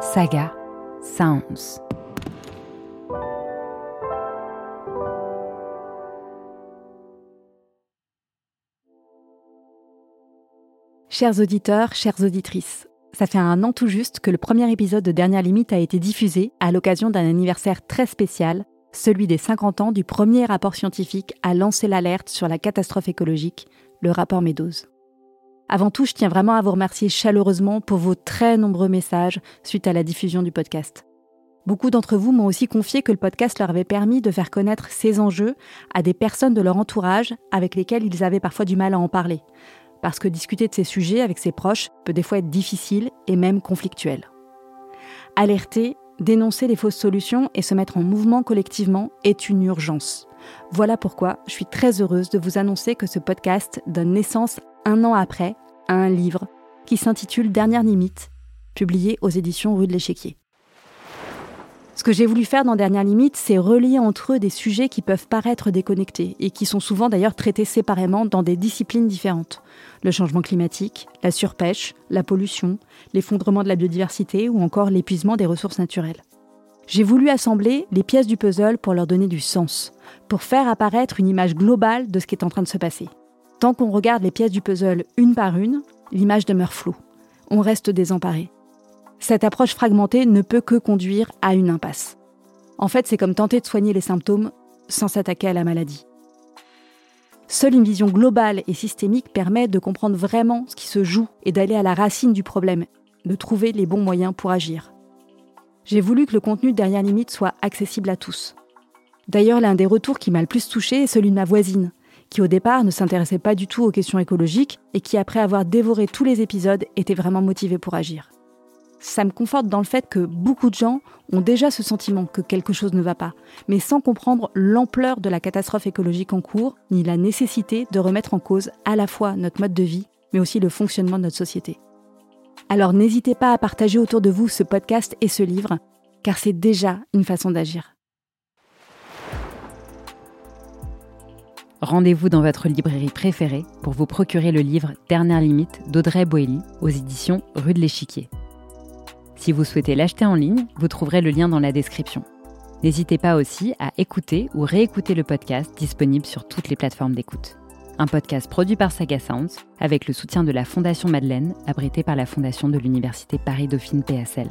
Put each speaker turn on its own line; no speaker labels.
Saga Sounds. Chers auditeurs, chères auditrices, ça fait un an tout juste que le premier épisode de Dernière Limite a été diffusé à l'occasion d'un anniversaire très spécial, celui des 50 ans du premier rapport scientifique à lancer l'alerte sur la catastrophe écologique, le rapport Meadows. Avant tout, je tiens vraiment à vous remercier chaleureusement pour vos très nombreux messages suite à la diffusion du podcast. Beaucoup d'entre vous m'ont aussi confié que le podcast leur avait permis de faire connaître ces enjeux à des personnes de leur entourage avec lesquelles ils avaient parfois du mal à en parler, parce que discuter de ces sujets avec ses proches peut des fois être difficile et même conflictuel. Alerter, dénoncer les fausses solutions et se mettre en mouvement collectivement est une urgence. Voilà pourquoi je suis très heureuse de vous annoncer que ce podcast donne naissance un an après à un livre qui s'intitule Dernière limite, publié aux éditions Rue de l'Échiquier. Ce que j'ai voulu faire dans Dernière Limite, c'est relier entre eux des sujets qui peuvent paraître déconnectés et qui sont souvent d'ailleurs traités séparément dans des disciplines différentes. Le changement climatique, la surpêche, la pollution, l'effondrement de la biodiversité ou encore l'épuisement des ressources naturelles. J'ai voulu assembler les pièces du puzzle pour leur donner du sens, pour faire apparaître une image globale de ce qui est en train de se passer. Tant qu'on regarde les pièces du puzzle une par une, l'image demeure floue. On reste désemparé. Cette approche fragmentée ne peut que conduire à une impasse. En fait, c'est comme tenter de soigner les symptômes sans s'attaquer à la maladie. Seule une vision globale et systémique permet de comprendre vraiment ce qui se joue et d'aller à la racine du problème, de trouver les bons moyens pour agir. J'ai voulu que le contenu derrière limite soit accessible à tous. D'ailleurs, l'un des retours qui m'a le plus touché est celui de ma voisine, qui au départ ne s'intéressait pas du tout aux questions écologiques et qui, après avoir dévoré tous les épisodes, était vraiment motivée pour agir. Ça me conforte dans le fait que beaucoup de gens ont déjà ce sentiment que quelque chose ne va pas, mais sans comprendre l'ampleur de la catastrophe écologique en cours, ni la nécessité de remettre en cause à la fois notre mode de vie, mais aussi le fonctionnement de notre société. Alors n'hésitez pas à partager autour de vous ce podcast et ce livre, car c'est déjà une façon d'agir. Rendez-vous dans votre librairie préférée pour vous procurer le livre Dernière limite d'Audrey Boelly aux éditions Rue de l'Échiquier. Si vous souhaitez l'acheter en ligne, vous trouverez le lien dans la description. N'hésitez pas aussi à écouter ou réécouter le podcast disponible sur toutes les plateformes d'écoute. Un podcast produit par Saga Sounds avec le soutien de la Fondation Madeleine, abritée par la Fondation de l'Université Paris-Dauphine PSL.